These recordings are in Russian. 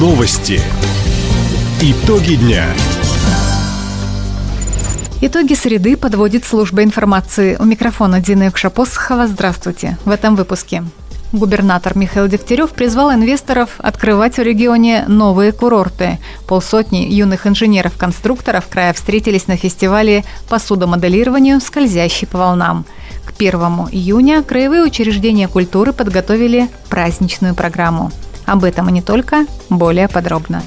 Новости. Итоги дня. Итоги среды подводит служба информации. У микрофона Дина Юкшапосхова. Здравствуйте. В этом выпуске. Губернатор Михаил Дегтярев призвал инвесторов открывать в регионе новые курорты. Полсотни юных инженеров-конструкторов края встретились на фестивале по судомоделированию «Скользящий по волнам». К 1 июня краевые учреждения культуры подготовили праздничную программу. Об этом и не только, более подробно.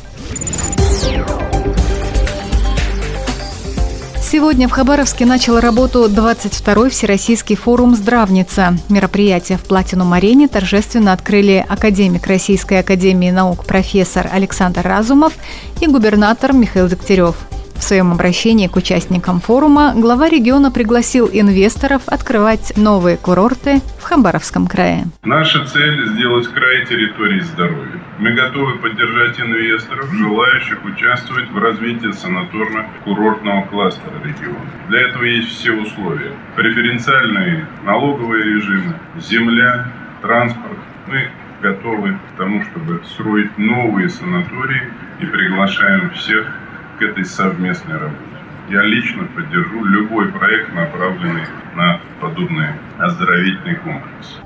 Сегодня в Хабаровске начал работу 22-й Всероссийский форум «Здравница». Мероприятие в Платину-Арене торжественно открыли академик Российской академии наук профессор Александр Разумов и губернатор Михаил Дегтярев – в своем обращении к участникам форума глава региона пригласил инвесторов открывать новые курорты в Хабаровском крае. Наша цель – сделать край территории здоровья. Мы готовы поддержать инвесторов, желающих участвовать в развитии санаторно-курортного кластера региона. Для этого есть все условия. Преференциальные налоговые режимы, земля, транспорт. Мы готовы к тому, чтобы строить новые санатории и приглашаем всех этой совместной работе. Я лично поддержу любой проект, направленный на подобный оздоровительный комплекс.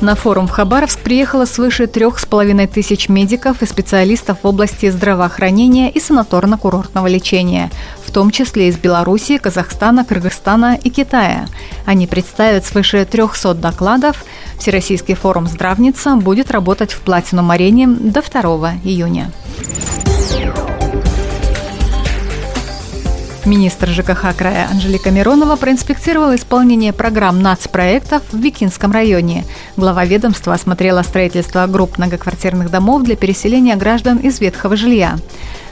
На форум в Хабаровск приехало свыше трех с половиной тысяч медиков и специалистов в области здравоохранения и санаторно-курортного лечения, в том числе из Беларуси, Казахстана, Кыргызстана и Китая. Они представят свыше 300 докладов. Всероссийский форум «Здравница» будет работать в Платину-Арене до 2 июня. Министр ЖКХ края Анжелика Миронова проинспектировала исполнение программ нацпроектов в Бикинском районе. Глава ведомства осмотрела строительство групп многоквартирных домов для переселения граждан из ветхого жилья.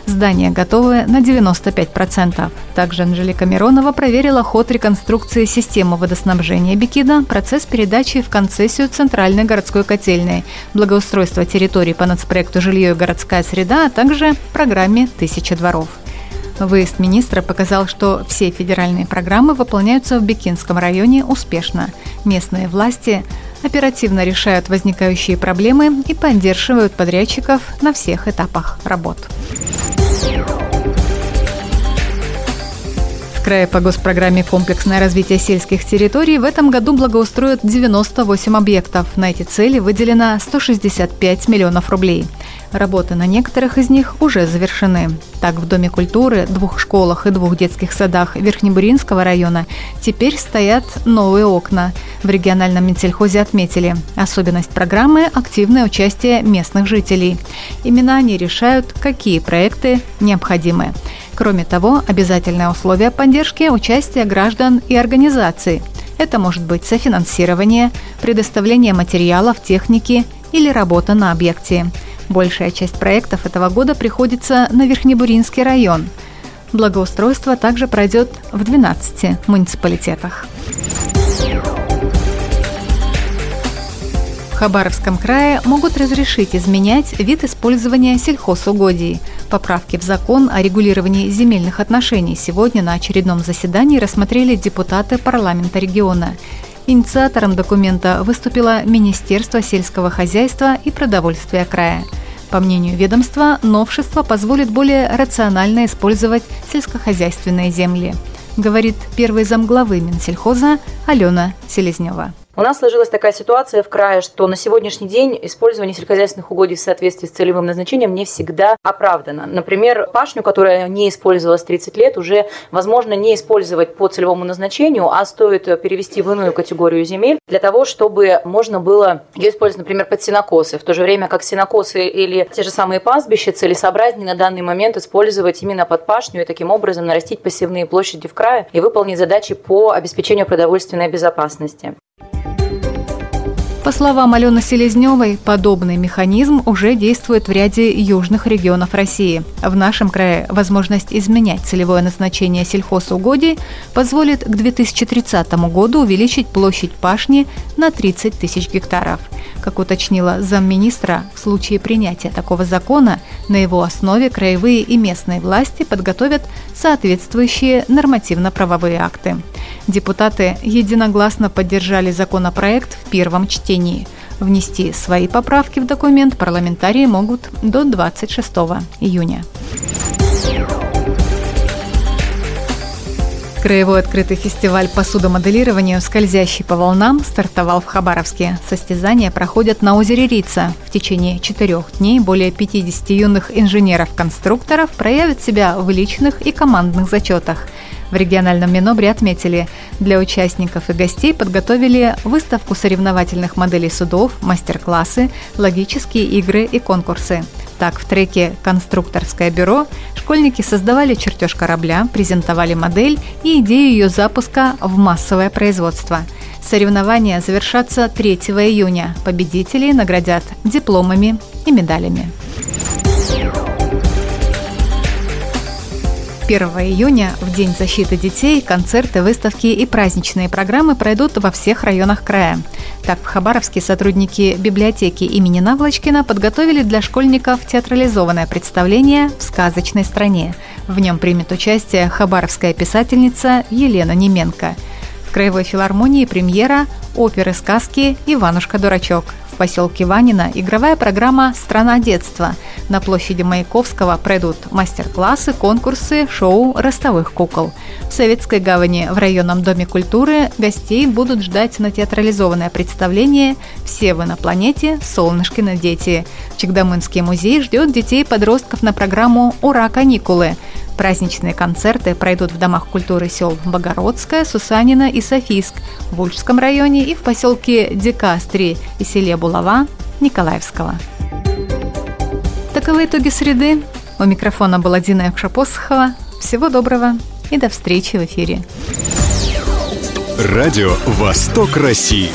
Здания готовы на 95%. Также Анжелика Миронова проверила ход реконструкции системы водоснабжения Бикида, процесс передачи в концессию Центральной городской котельной, благоустройство территорий по нацпроекту «Жилье и городская среда», а также программе «Тысяча дворов». Выезд министра показал, что все федеральные программы выполняются в Бекинском районе успешно. Местные власти оперативно решают возникающие проблемы и поддерживают подрядчиков на всех этапах работ. крае по госпрограмме «Комплексное развитие сельских территорий» в этом году благоустроят 98 объектов. На эти цели выделено 165 миллионов рублей. Работы на некоторых из них уже завершены. Так, в Доме культуры, двух школах и двух детских садах Верхнебуринского района теперь стоят новые окна. В региональном Минсельхозе отметили, особенность программы – активное участие местных жителей. Именно они решают, какие проекты необходимы. Кроме того, обязательное условие поддержки – участие граждан и организаций. Это может быть софинансирование, предоставление материалов, техники или работа на объекте. Большая часть проектов этого года приходится на Верхнебуринский район. Благоустройство также пройдет в 12 муниципалитетах. В Хабаровском крае могут разрешить изменять вид использования сельхозугодий. Поправки в закон о регулировании земельных отношений сегодня на очередном заседании рассмотрели депутаты парламента региона. Инициатором документа выступило Министерство сельского хозяйства и продовольствия края. По мнению ведомства, новшество позволит более рационально использовать сельскохозяйственные земли, говорит первый замглавы Минсельхоза Алена Селезнева. У нас сложилась такая ситуация в крае, что на сегодняшний день использование сельскохозяйственных угодий в соответствии с целевым назначением не всегда оправдано. Например, пашню, которая не использовалась 30 лет, уже возможно не использовать по целевому назначению, а стоит перевести в иную категорию земель для того, чтобы можно было ее использовать, например, под сенокосы. В то же время как сенокосы или те же самые пастбища целесообразнее на данный момент использовать именно под пашню и таким образом нарастить пассивные площади в крае и выполнить задачи по обеспечению продовольственной безопасности. По словам Алены Селезневой, подобный механизм уже действует в ряде южных регионов России. В нашем крае возможность изменять целевое назначение сельхозугодий позволит к 2030 году увеличить площадь пашни на 30 тысяч гектаров. Как уточнила замминистра, в случае принятия такого закона на его основе краевые и местные власти подготовят соответствующие нормативно-правовые акты. Депутаты единогласно поддержали законопроект в первом чтении. Внести свои поправки в документ парламентарии могут до 26 июня. Краевой открытый фестиваль по судомоделированию «Скользящий по волнам» стартовал в Хабаровске. Состязания проходят на озере Рица. В течение четырех дней более 50 юных инженеров-конструкторов проявят себя в личных и командных зачетах. В региональном Минобре отметили, для участников и гостей подготовили выставку соревновательных моделей судов, мастер-классы, логические игры и конкурсы. Так, в треке «Конструкторское бюро» школьники создавали чертеж корабля, презентовали модель и идею ее запуска в массовое производство. Соревнования завершатся 3 июня. Победителей наградят дипломами и медалями. 1 июня, в День защиты детей, концерты, выставки и праздничные программы пройдут во всех районах края. Так, в Хабаровске сотрудники библиотеки имени Навлочкина подготовили для школьников театрализованное представление «В сказочной стране». В нем примет участие хабаровская писательница Елена Неменко. В Краевой филармонии премьера оперы сказки «Иванушка-дурачок». В поселке Ванина игровая программа «Страна детства». На площади Маяковского пройдут мастер-классы, конкурсы, шоу ростовых кукол. В Советской гавани в районном доме культуры гостей будут ждать на театрализованное представление «Все вы на планете. Солнышкины дети». Чегдамынский музей ждет детей и подростков на программу «Ура, каникулы». Праздничные концерты пройдут в домах культуры сел Богородская, Сусанина и Софийск, в Ульчском районе и в поселке Декастри и селе Булава Николаевского. Таковы итоги среды. У микрофона была Дина Якшапосхова. Всего доброго и до встречи в эфире. Радио «Восток России».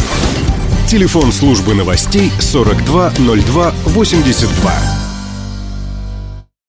Телефон службы новостей 420282.